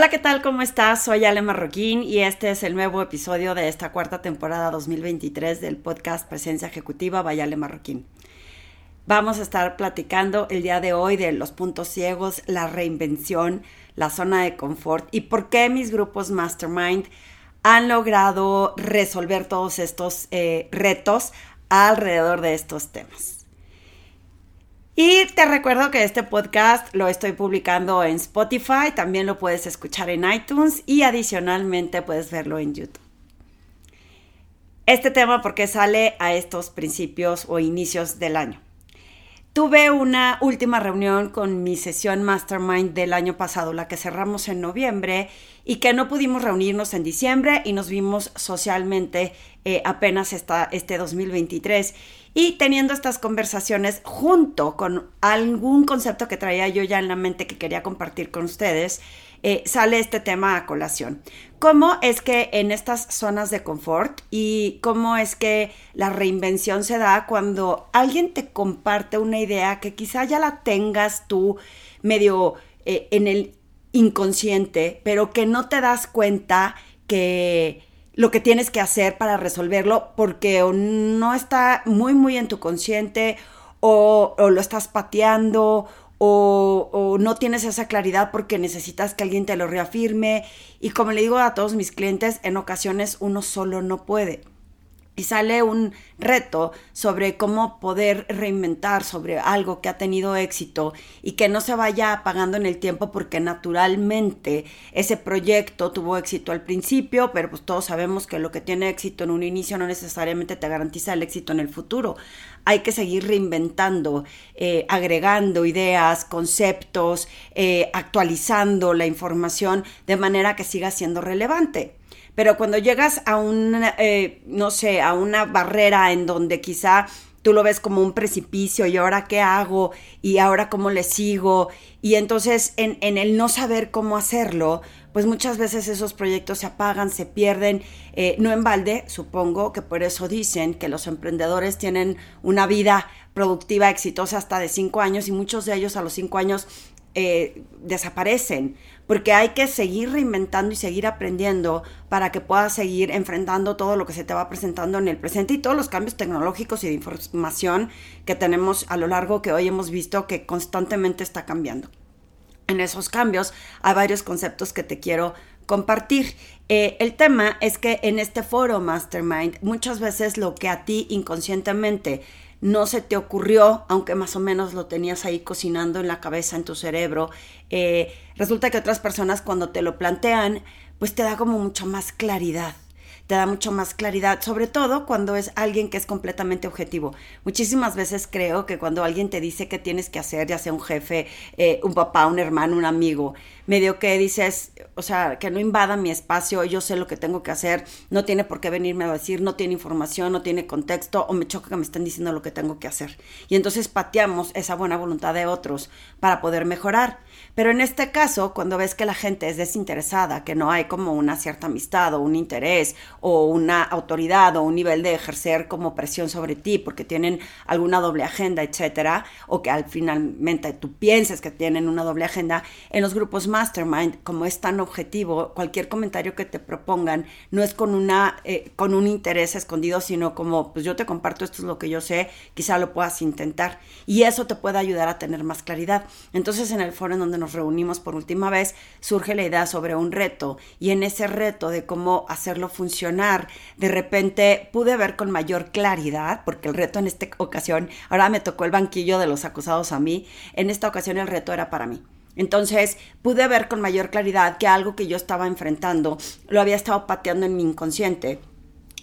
Hola, ¿qué tal? ¿Cómo estás? Soy Ale Marroquín y este es el nuevo episodio de esta cuarta temporada 2023 del podcast Presencia Ejecutiva by Ale Marroquín. Vamos a estar platicando el día de hoy de los puntos ciegos, la reinvención, la zona de confort y por qué mis grupos Mastermind han logrado resolver todos estos eh, retos alrededor de estos temas. Y te recuerdo que este podcast lo estoy publicando en Spotify, también lo puedes escuchar en iTunes y adicionalmente puedes verlo en YouTube. Este tema porque sale a estos principios o inicios del año. Tuve una última reunión con mi sesión Mastermind del año pasado, la que cerramos en noviembre, y que no pudimos reunirnos en diciembre y nos vimos socialmente eh, apenas esta, este 2023. Y teniendo estas conversaciones junto con algún concepto que traía yo ya en la mente que quería compartir con ustedes, eh, sale este tema a colación. ¿Cómo es que en estas zonas de confort y cómo es que la reinvención se da cuando alguien te comparte una idea que quizá ya la tengas tú medio eh, en el inconsciente, pero que no te das cuenta que lo que tienes que hacer para resolverlo porque no está muy, muy en tu consciente o, lo estás pateando o, o, no tienes esa claridad porque necesitas que alguien te lo reafirme. Y como le digo a todos mis clientes, en ocasiones uno solo no puede y sale un reto sobre cómo poder reinventar sobre algo que ha tenido éxito y que no se vaya apagando en el tiempo porque naturalmente ese proyecto tuvo éxito al principio, pero pues todos sabemos que lo que tiene éxito en un inicio no necesariamente te garantiza el éxito en el futuro. Hay que seguir reinventando, eh, agregando ideas, conceptos, eh, actualizando la información de manera que siga siendo relevante. Pero cuando llegas a una, eh, no sé, a una barrera en donde quizá tú lo ves como un precipicio y ahora qué hago y ahora cómo le sigo y entonces en, en, el no saber cómo hacerlo, pues muchas veces esos proyectos se apagan, se pierden, eh, no en balde, supongo que por eso dicen que los emprendedores tienen una vida productiva exitosa hasta de cinco años y muchos de ellos a los cinco años eh, desaparecen, porque hay que seguir reinventando y seguir aprendiendo para que puedas seguir enfrentando todo lo que se te va presentando en el presente y todos los cambios tecnológicos y de información que tenemos a lo largo que hoy hemos visto que constantemente está cambiando. En esos cambios hay varios conceptos que te quiero compartir. Eh, el tema es que en este foro Mastermind muchas veces lo que a ti inconscientemente no se te ocurrió, aunque más o menos lo tenías ahí cocinando en la cabeza, en tu cerebro. Eh, resulta que otras personas cuando te lo plantean, pues te da como mucha más claridad te da mucho más claridad, sobre todo cuando es alguien que es completamente objetivo. Muchísimas veces creo que cuando alguien te dice qué tienes que hacer, ya sea un jefe, eh, un papá, un hermano, un amigo, medio que dices, o sea, que no invada mi espacio, yo sé lo que tengo que hacer, no tiene por qué venirme a decir, no tiene información, no tiene contexto, o me choca que me estén diciendo lo que tengo que hacer. Y entonces pateamos esa buena voluntad de otros para poder mejorar. Pero en este caso, cuando ves que la gente es desinteresada, que no hay como una cierta amistad o un interés o una autoridad o un nivel de ejercer como presión sobre ti porque tienen alguna doble agenda, etcétera, o que al finalmente tú pienses que tienen una doble agenda, en los grupos mastermind, como es tan objetivo, cualquier comentario que te propongan no es con una eh, con un interés escondido, sino como pues yo te comparto esto es lo que yo sé, quizá lo puedas intentar y eso te puede ayudar a tener más claridad. Entonces en el foro en donde nos reunimos por última vez surge la idea sobre un reto y en ese reto de cómo hacerlo funcionar de repente pude ver con mayor claridad, porque el reto en esta ocasión, ahora me tocó el banquillo de los acusados a mí, en esta ocasión el reto era para mí. Entonces pude ver con mayor claridad que algo que yo estaba enfrentando lo había estado pateando en mi inconsciente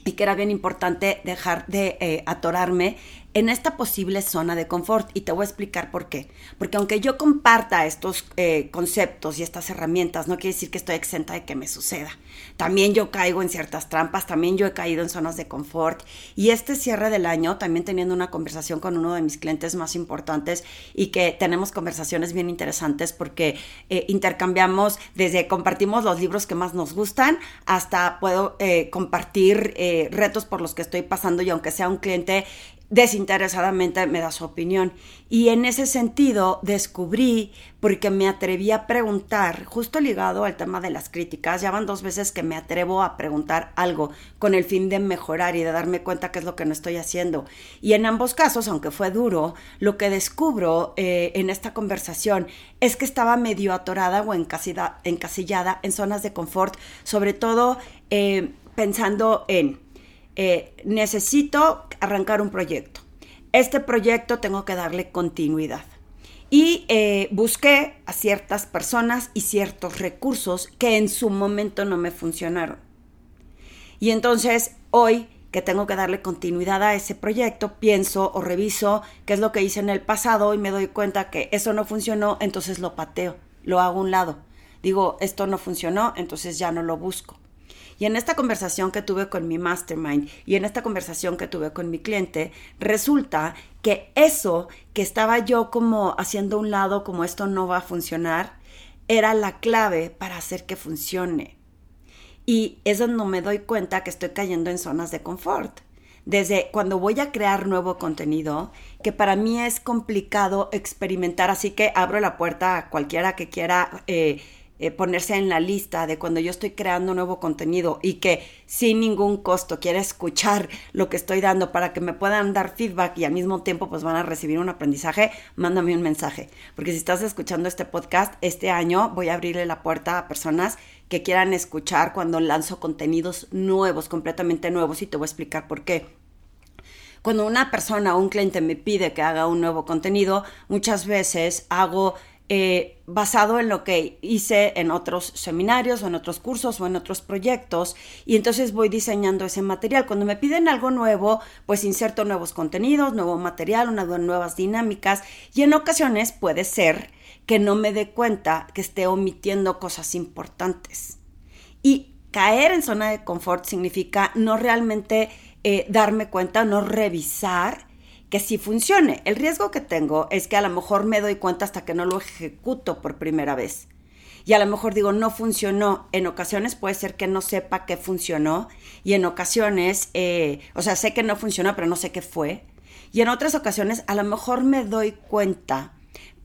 y que era bien importante dejar de eh, atorarme en esta posible zona de confort. Y te voy a explicar por qué. Porque aunque yo comparta estos eh, conceptos y estas herramientas, no quiere decir que estoy exenta de que me suceda. También yo caigo en ciertas trampas, también yo he caído en zonas de confort. Y este cierre del año, también teniendo una conversación con uno de mis clientes más importantes y que tenemos conversaciones bien interesantes porque eh, intercambiamos, desde compartimos los libros que más nos gustan hasta puedo eh, compartir retos por los que estoy pasando y aunque sea un cliente desinteresadamente me da su opinión. Y en ese sentido descubrí, porque me atreví a preguntar, justo ligado al tema de las críticas, ya van dos veces que me atrevo a preguntar algo con el fin de mejorar y de darme cuenta qué es lo que no estoy haciendo. Y en ambos casos, aunque fue duro, lo que descubro eh, en esta conversación es que estaba medio atorada o encasillada en zonas de confort, sobre todo eh, pensando en eh, necesito arrancar un proyecto. Este proyecto tengo que darle continuidad. Y eh, busqué a ciertas personas y ciertos recursos que en su momento no me funcionaron. Y entonces hoy que tengo que darle continuidad a ese proyecto, pienso o reviso qué es lo que hice en el pasado y me doy cuenta que eso no funcionó, entonces lo pateo, lo hago a un lado. Digo, esto no funcionó, entonces ya no lo busco. Y en esta conversación que tuve con mi mastermind y en esta conversación que tuve con mi cliente, resulta que eso que estaba yo como haciendo un lado, como esto no va a funcionar, era la clave para hacer que funcione. Y es donde me doy cuenta que estoy cayendo en zonas de confort desde cuando voy a crear nuevo contenido, que para mí es complicado experimentar, así que abro la puerta a cualquiera que quiera eh, eh, ponerse en la lista de cuando yo estoy creando nuevo contenido y que sin ningún costo quiere escuchar lo que estoy dando para que me puedan dar feedback y al mismo tiempo pues van a recibir un aprendizaje, mándame un mensaje. Porque si estás escuchando este podcast, este año voy a abrirle la puerta a personas que quieran escuchar cuando lanzo contenidos nuevos, completamente nuevos y te voy a explicar por qué. Cuando una persona o un cliente me pide que haga un nuevo contenido, muchas veces hago eh, basado en lo que hice en otros seminarios o en otros cursos o en otros proyectos y entonces voy diseñando ese material. Cuando me piden algo nuevo, pues inserto nuevos contenidos, nuevo material, unas nuevas dinámicas y en ocasiones puede ser que no me dé cuenta que esté omitiendo cosas importantes. Y caer en zona de confort significa no realmente eh, darme cuenta, no revisar que sí funcione. El riesgo que tengo es que a lo mejor me doy cuenta hasta que no lo ejecuto por primera vez. Y a lo mejor digo, no funcionó. En ocasiones puede ser que no sepa que funcionó. Y en ocasiones, eh, o sea, sé que no funcionó, pero no sé qué fue. Y en otras ocasiones a lo mejor me doy cuenta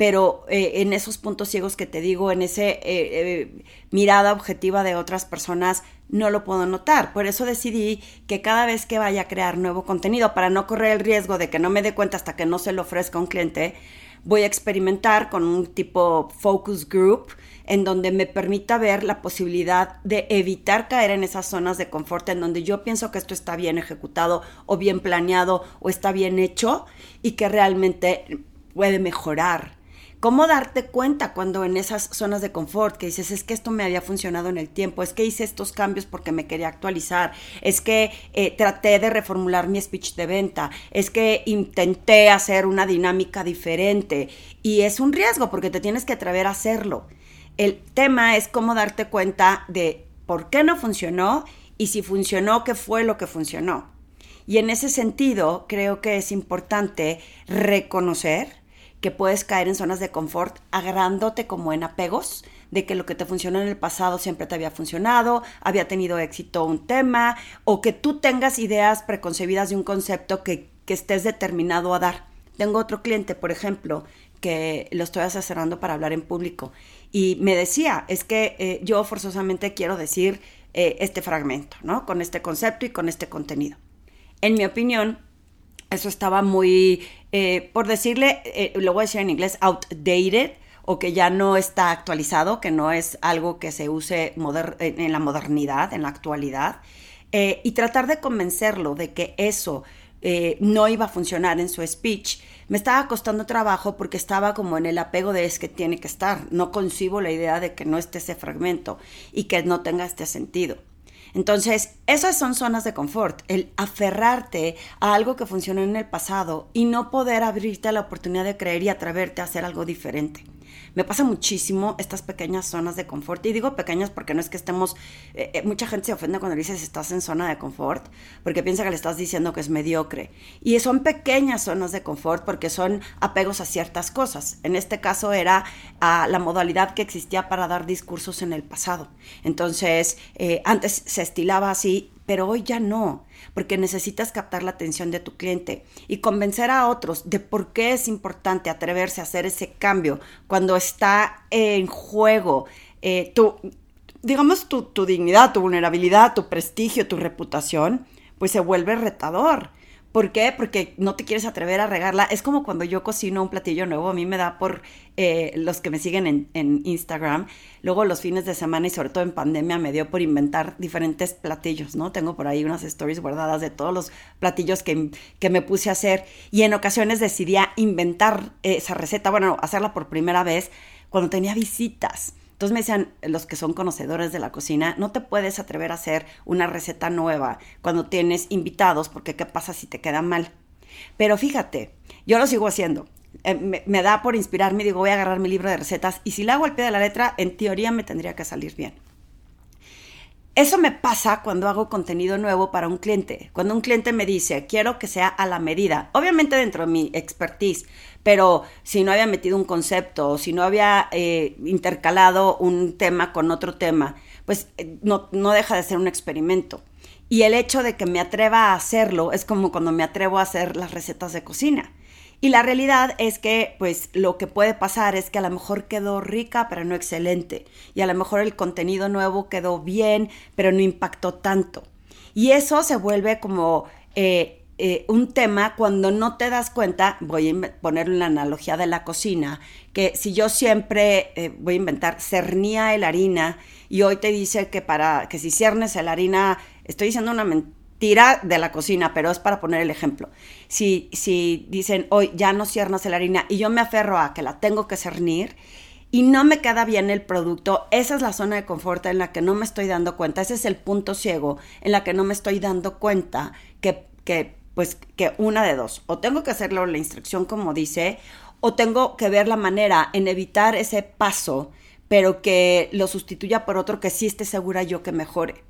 pero eh, en esos puntos ciegos que te digo, en esa eh, mirada objetiva de otras personas, no lo puedo notar. Por eso decidí que cada vez que vaya a crear nuevo contenido, para no correr el riesgo de que no me dé cuenta hasta que no se lo ofrezca a un cliente, voy a experimentar con un tipo focus group en donde me permita ver la posibilidad de evitar caer en esas zonas de confort en donde yo pienso que esto está bien ejecutado o bien planeado o está bien hecho y que realmente puede mejorar ¿Cómo darte cuenta cuando en esas zonas de confort que dices, es que esto me había funcionado en el tiempo, es que hice estos cambios porque me quería actualizar, es que eh, traté de reformular mi speech de venta, es que intenté hacer una dinámica diferente y es un riesgo porque te tienes que atrever a hacerlo. El tema es cómo darte cuenta de por qué no funcionó y si funcionó, qué fue lo que funcionó. Y en ese sentido, creo que es importante reconocer que puedes caer en zonas de confort agarrándote como en apegos de que lo que te funcionó en el pasado siempre te había funcionado, había tenido éxito un tema, o que tú tengas ideas preconcebidas de un concepto que, estés determinado a dar. Tengo otro cliente, por ejemplo, que lo estoy asesorando para hablar en público, y me decía, es que eh, yo forzosamente quiero decir eh, este fragmento, ¿no? Con este concepto y con este contenido. En mi opinión, eso estaba muy, eh, por decirle, eh, lo voy a decir en inglés, outdated o que ya no está actualizado, que no es algo que se use en la modernidad, en la actualidad, eh, y tratar de convencerlo de que eso no iba a funcionar en su speech, me estaba costando trabajo porque estaba como en el apego de es que tiene que estar, no concibo la idea de que no esté ese fragmento y que no tenga este sentido. Entonces, esas son zonas de confort, el aferrarte a algo que funcionó en el pasado y no poder abrirte a la oportunidad de creer y atreverte a hacer algo diferente. Me pasa muchísimo estas pequeñas zonas de confort. Y digo pequeñas porque no es que estemos... Eh, eh, mucha gente se ofende cuando dices estás en zona de confort, porque piensa que le estás diciendo que es mediocre. Y son pequeñas zonas de confort porque son apegos a ciertas cosas. En este caso era a la modalidad que existía para dar discursos en el pasado. Entonces, eh, antes se estilaba así, pero hoy ya no, porque necesitas captar la atención de tu cliente y convencer a otros de por qué es importante atreverse a hacer ese cambio cuando está en juego eh, tu, digamos, tu, tu dignidad, tu vulnerabilidad, tu prestigio, tu reputación, pues se vuelve retador. ¿Por qué? Porque no te quieres atrever a regarla. Es como cuando yo cocino un platillo nuevo, a mí me da por eh, los que me siguen en, Instagram, luego los fines de semana y sobre todo en pandemia me dio por inventar diferentes platillos, ¿no? Tengo por ahí unas stories guardadas de todos los platillos que, que me puse a hacer y en ocasiones decidí inventar esa receta, bueno, hacerla por primera vez cuando tenía visitas. Entonces me decían los que son conocedores de la cocina, no te puedes atrever a hacer una receta nueva cuando tienes invitados, porque qué pasa si te queda mal. Pero fíjate, yo lo sigo haciendo. Eh, me, da por inspirarme, digo, voy a agarrar mi libro de recetas y si la hago al pie de la letra, en teoría me tendría que salir bien. Eso me pasa cuando hago contenido nuevo para un cliente. Cuando un cliente me dice, quiero que sea a la medida, obviamente dentro de mi expertise, pero si no había metido un concepto o si no había eh, intercalado un tema con otro tema, pues eh, no, no deja de ser un experimento. Y el hecho de que me atreva a hacerlo es como cuando me atrevo a hacer las recetas de cocina. Y la realidad es que, pues, lo que puede pasar es que a lo mejor quedó rica, pero no excelente. Y a lo mejor el contenido nuevo quedó bien, pero no impactó tanto. Y eso se vuelve como eh, eh, un tema cuando no te das cuenta, voy a poner una analogía de la cocina, que si yo siempre, eh, voy a inventar, cernía el harina y hoy te dice que para que si ciernes el harina, estoy diciendo una mentira tira de la cocina, pero es para poner el ejemplo. Si, si dicen, hoy ya no ciernas la harina y yo me aferro a que la tengo que cernir y no me queda bien el producto, esa es la zona de confort en la que no me estoy dando cuenta, ese es el punto ciego en la que no me estoy dando cuenta que, que pues que una de dos, o tengo que hacerlo la instrucción como dice, o tengo que ver la manera en evitar ese paso, pero que lo sustituya por otro que sí esté segura yo que mejore.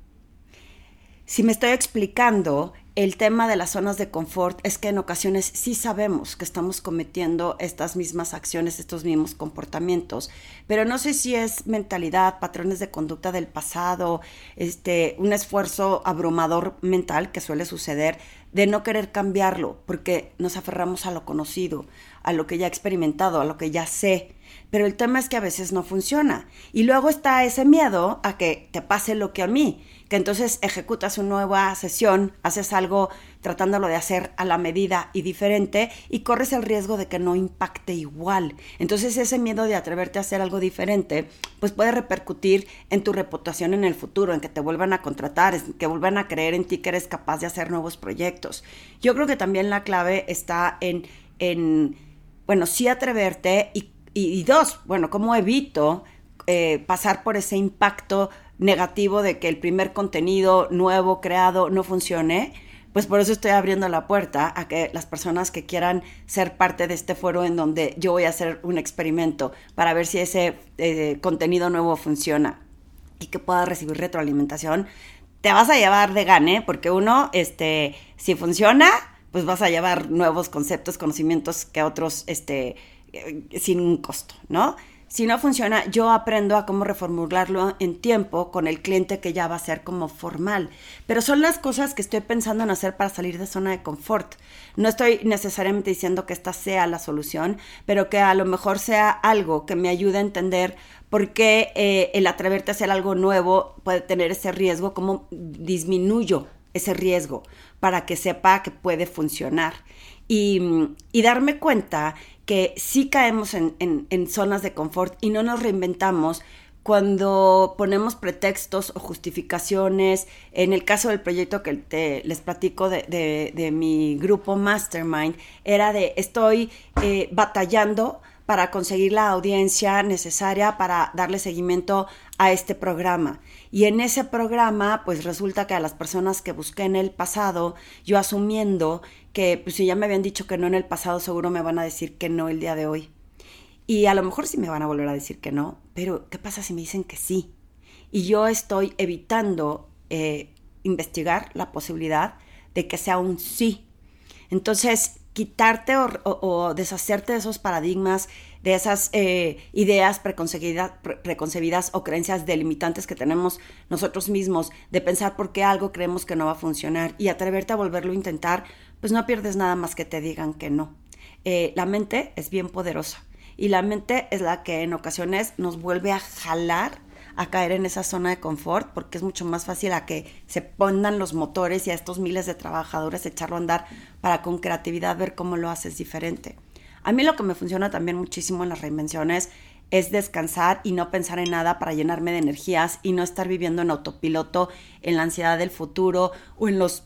Si me estoy explicando, el tema de las zonas de confort es que en ocasiones sí sabemos que estamos cometiendo estas mismas acciones, estos mismos comportamientos, pero no sé si es mentalidad, patrones de conducta del pasado, este, un esfuerzo abrumador mental que suele suceder de no querer cambiarlo, porque nos aferramos a lo conocido, a lo que ya he experimentado, a lo que ya sé. Pero el tema es que a veces no funciona. Y luego está ese miedo a que te pase lo que a mí que entonces ejecutas una nueva sesión, haces algo tratándolo de hacer a la medida y diferente y corres el riesgo de que no impacte igual. Entonces ese miedo de atreverte a hacer algo diferente, pues puede repercutir en tu reputación en el futuro, en que te vuelvan a contratar, en que vuelvan a creer en ti que eres capaz de hacer nuevos proyectos. Yo creo que también la clave está en, en bueno, sí atreverte y, dos, bueno, ¿cómo evito eh, pasar por ese impacto negativo de que el primer contenido nuevo creado no funcione, pues por eso estoy abriendo la puerta a que las personas que quieran ser parte de este foro en donde yo voy a hacer un experimento para ver si ese eh, contenido nuevo funciona y que pueda recibir retroalimentación, te vas a llevar de gane, porque uno, este, si funciona, pues vas a llevar nuevos conceptos, conocimientos que otros, este, eh, sin un costo, ¿no? Si no funciona, yo aprendo a cómo reformularlo en tiempo con el cliente que ya va a ser como formal. Pero son las cosas que estoy pensando en hacer para salir de zona de confort. No estoy necesariamente diciendo que esta sea la solución, pero que a lo mejor sea algo que me ayude a entender por qué eh, el atreverte a hacer algo nuevo puede tener ese riesgo, cómo disminuyo ese riesgo para que sepa que puede funcionar. Y, y darme cuenta que sí caemos en, zonas de confort y no nos reinventamos cuando ponemos pretextos o justificaciones. En el caso del proyecto que te, les platico de, mi grupo Mastermind, era de estoy eh, batallando para conseguir la audiencia necesaria para darle seguimiento a este programa. Y en ese programa, pues resulta que a las personas que busqué en el pasado, yo asumiendo que pues, si ya me habían dicho que no en el pasado, seguro me van a decir que no el día de hoy. Y a lo mejor sí me van a volver a decir que no, pero ¿qué pasa si me dicen que sí? Y yo estoy evitando eh, investigar la posibilidad de que sea un sí. Entonces, quitarte o, deshacerte de esos paradigmas, de esas eh, ideas preconcebidas, preconcebidas o creencias delimitantes que tenemos nosotros mismos, de pensar por qué algo creemos que no va a funcionar y atreverte a volverlo a intentar, pues no pierdes nada más que te digan que no. Eh, la mente es bien poderosa y la mente es la que en ocasiones nos vuelve a jalar a caer en esa zona de confort porque es mucho más fácil a que se pongan los motores y a estos miles de trabajadores echarlo a andar para con creatividad ver cómo lo haces diferente. A mí lo que me funciona también muchísimo en las reinvenciones es descansar y no pensar en nada para llenarme de energías y no estar viviendo en autopiloto, en la ansiedad del futuro o en los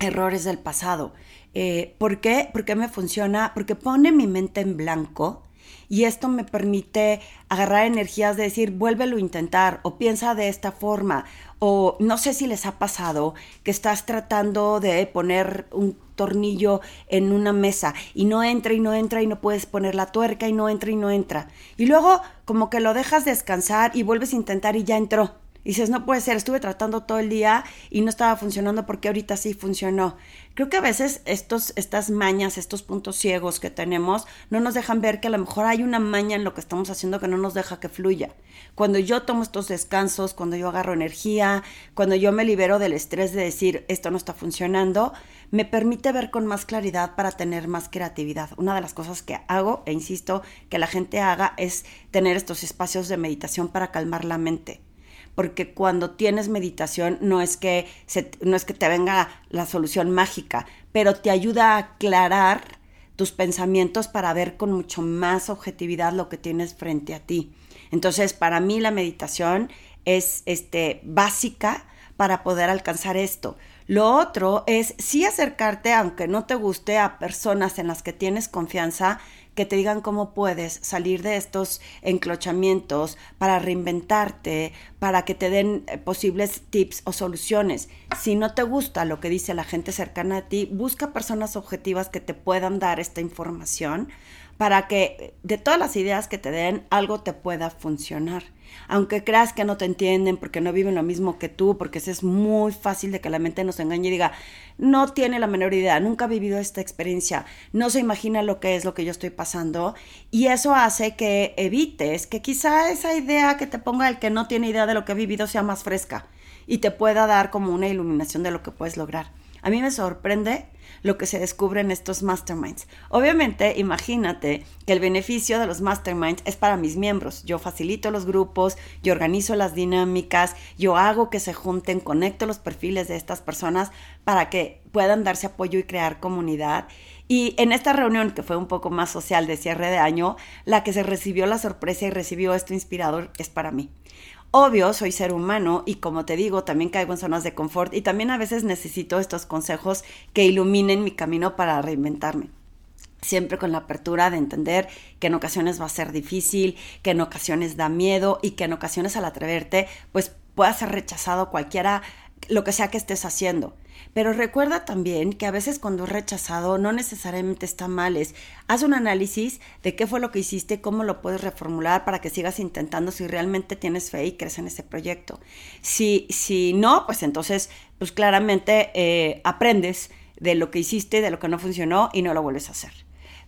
errores del pasado. Eh, ¿Por qué? Porque me funciona, porque pone mi mente en blanco y esto me permite agarrar energías de decir, vuélvelo a intentar o piensa de esta forma o no sé si les ha pasado que estás tratando de poner un tornillo en una mesa y no entra y no entra y no puedes poner la tuerca y no entra y no entra. Y luego como que lo dejas descansar y vuelves a intentar y ya entró. Dices, no puede ser, estuve tratando todo el día y no estaba funcionando porque ahorita sí funcionó. Creo que a veces estos, estas mañas, estos puntos ciegos que tenemos, no nos dejan ver que a lo mejor hay una maña en lo que estamos haciendo que no nos deja que fluya. Cuando yo tomo estos descansos, cuando yo agarro energía, cuando yo me libero del estrés de decir, esto no está funcionando, me permite ver con más claridad para tener más creatividad. Una de las cosas que hago, e insisto, que la gente haga es tener estos espacios de meditación para calmar la mente porque cuando tienes meditación no es que no es que te venga la solución mágica, pero te ayuda a aclarar tus pensamientos para ver con mucho más objetividad lo que tienes frente a ti. Entonces, para mí la meditación es este básica para poder alcanzar esto. Lo otro es sí acercarte, aunque no te guste, a personas en las que tienes confianza que te digan cómo puedes salir de estos enclochamientos para reinventarte, para que te den eh, posibles tips o soluciones. Si no te gusta lo que dice la gente cercana a ti, busca personas objetivas que te puedan dar esta información para que de todas las ideas que te den algo te pueda funcionar. Aunque creas que no te entienden porque no viven lo mismo que tú, porque es muy fácil de que la mente nos engañe y diga, no tiene la menor idea, nunca ha vivido esta experiencia, no se imagina lo que es lo que yo estoy pasando y eso hace que evites que quizá esa idea que te ponga el que no tiene idea de lo que ha vivido sea más fresca y te pueda dar como una iluminación de lo que puedes lograr. A mí me sorprende lo que se descubre en estos masterminds. Obviamente, imagínate que el beneficio de los masterminds es para mis miembros. Yo facilito los grupos, yo organizo las dinámicas, yo hago que se junten, conecto los perfiles de estas personas para que puedan darse apoyo y crear comunidad. Y en esta reunión, que fue un poco más social de cierre de año, la que se recibió la sorpresa y recibió esto inspirador es para mí. Obvio, soy ser humano y como te digo, también caigo en zonas de confort y también a veces necesito estos consejos que iluminen mi camino para reinventarme siempre con la apertura de entender que en ocasiones va a ser difícil, que en ocasiones da miedo y que en ocasiones al atreverte, pues pueda ser rechazado cualquiera, lo que sea que estés haciendo. Pero recuerda también que a veces cuando es rechazado no necesariamente está mal, es haz un análisis de qué fue lo que hiciste, cómo lo puedes reformular para que sigas intentando si realmente tienes fe y crees en ese proyecto. Si, si no, pues entonces, pues claramente eh, aprendes de lo que hiciste, de lo que no funcionó y no lo vuelves a hacer.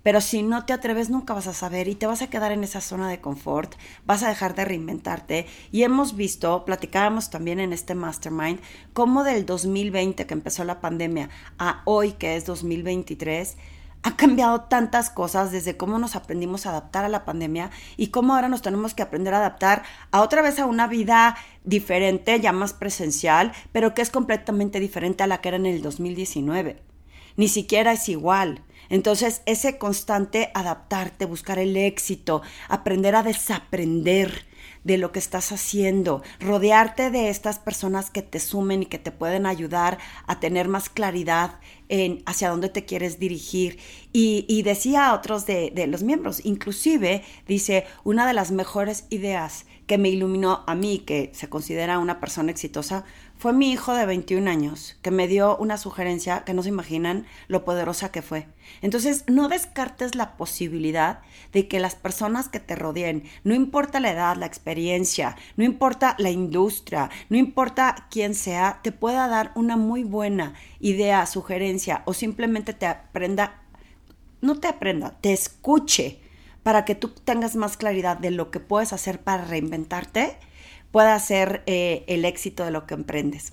Pero si no te atreves, nunca vas a saber y te vas a quedar en esa zona de confort, vas a dejar de reinventarte. Y hemos visto, platicábamos también en este mastermind, cómo del 2020 que empezó la pandemia a hoy que es 2023, ha cambiado tantas cosas desde cómo nos aprendimos a adaptar a la pandemia y cómo ahora nos tenemos que aprender a adaptar a otra vez a una vida diferente, ya más presencial, pero que es completamente diferente a la que era en el 2019. Ni siquiera es igual. Entonces, ese constante adaptarte, buscar el éxito, aprender a desaprender de lo que estás haciendo, rodearte de estas personas que te sumen y que te pueden ayudar a tener más claridad en hacia dónde te quieres dirigir. Y, decía a otros de, de los miembros, inclusive dice, una de las mejores ideas que me iluminó a mí, que se considera una persona exitosa, fue mi hijo de 21 años que me dio una sugerencia que no se imaginan lo poderosa que fue. Entonces, no descartes la posibilidad de que las personas que te rodeen, no importa la edad, la experiencia, no importa la industria, no importa quién sea, te pueda dar una muy buena idea, sugerencia o simplemente te aprenda no te aprenda, te escuche para que tú tengas más claridad de lo que puedes hacer para reinventarte, pueda ser eh, el éxito de lo que emprendes.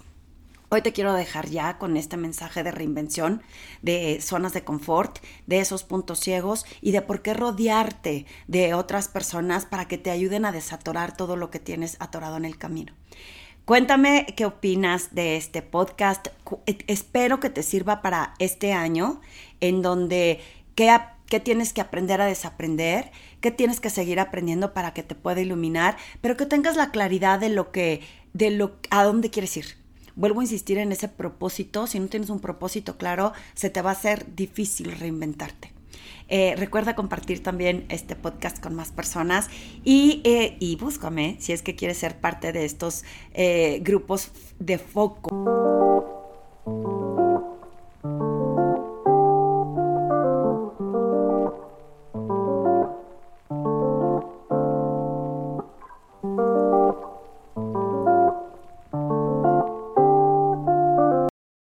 Hoy te quiero dejar ya con este mensaje de reinvención, de zonas de confort, de esos puntos ciegos y de por qué rodearte de otras personas para que te ayuden a desatorar todo lo que tienes atorado en el camino. Cuéntame qué opinas de este podcast. E, espero que te sirva para este año en donde qué, tienes que aprender a desaprender, qué tienes que seguir aprendiendo para que te pueda iluminar, pero que tengas la claridad de lo que, de lo, a dónde quieres ir vuelvo a insistir en ese propósito. Si no tienes un propósito claro, se te va a hacer difícil reinventarte. Eh, recuerda compartir también este podcast con más personas y, eh, y búscame si es que quieres ser parte de estos eh, grupos de foco.